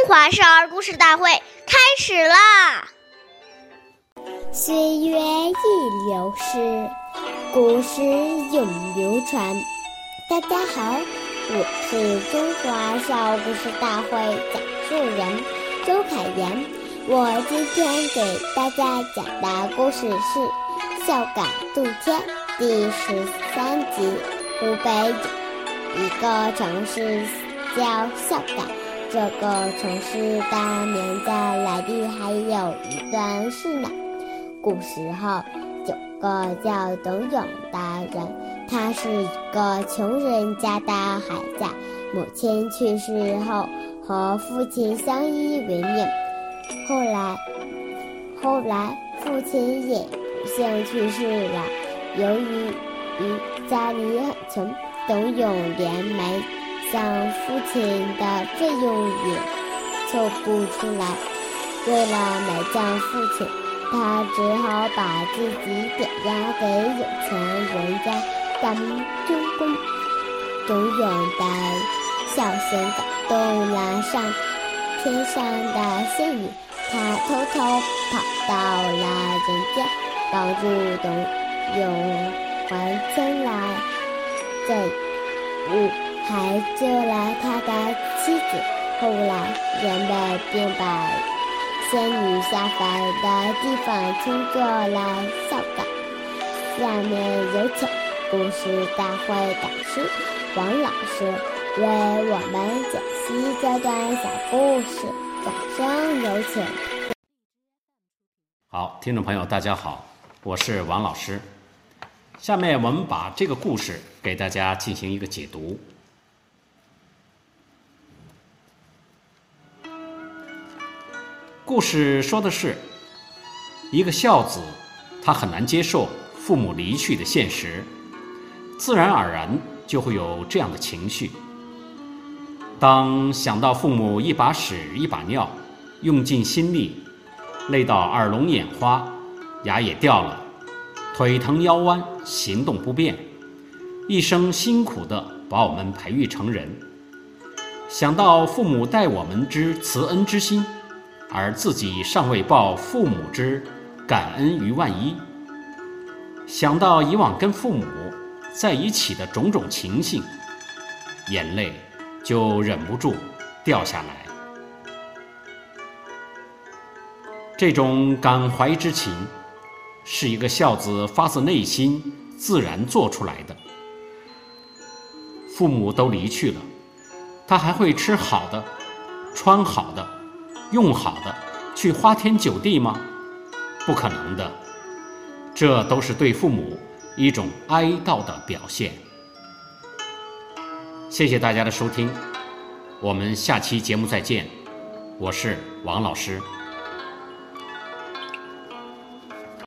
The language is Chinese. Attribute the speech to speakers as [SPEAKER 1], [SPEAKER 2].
[SPEAKER 1] 中华少儿故事大会开始啦！
[SPEAKER 2] 岁月易流逝，故事永流传。大家好，我是中华少儿故事大会讲述人周凯言。我今天给大家讲的故事是《孝感杜天》第十三集。湖北有一个城市叫孝感。这个城市的名字来历还有一段事呢。古时候有个叫董永的人，他是一个穷人家的孩子，母亲去世后和父亲相依为命。后来，后来父亲也不幸去世了。由于于家里很穷，董永连没。像父亲的费用也凑不出来，为了埋葬父亲，他只好把自己点押给有钱人家当军工。董永的孝心感动了上天上的仙女，他偷偷跑到了人间，帮助董永还清了债务。还救了他的妻子。后来，人们便把仙女下凡的地方称作了孝感。下面有请故事大会导师王老师为我们解析这段小故事。掌声有请。
[SPEAKER 3] 好，听众朋友，大家好，我是王老师。下面我们把这个故事给大家进行一个解读。故事说的是，一个孝子，他很难接受父母离去的现实，自然而然就会有这样的情绪。当想到父母一把屎一把尿，用尽心力，累到耳聋眼花，牙也掉了，腿疼腰弯，行动不便，一生辛苦的把我们培育成人，想到父母待我们之慈恩之心。而自己尚未报父母之感恩于万一，想到以往跟父母在一起的种种情形，眼泪就忍不住掉下来。这种感怀之情，是一个孝子发自内心自然做出来的。父母都离去了，他还会吃好的，穿好的。用好的去花天酒地吗？不可能的，这都是对父母一种哀悼的表现。谢谢大家的收听，我们下期节目再见，我是王老师。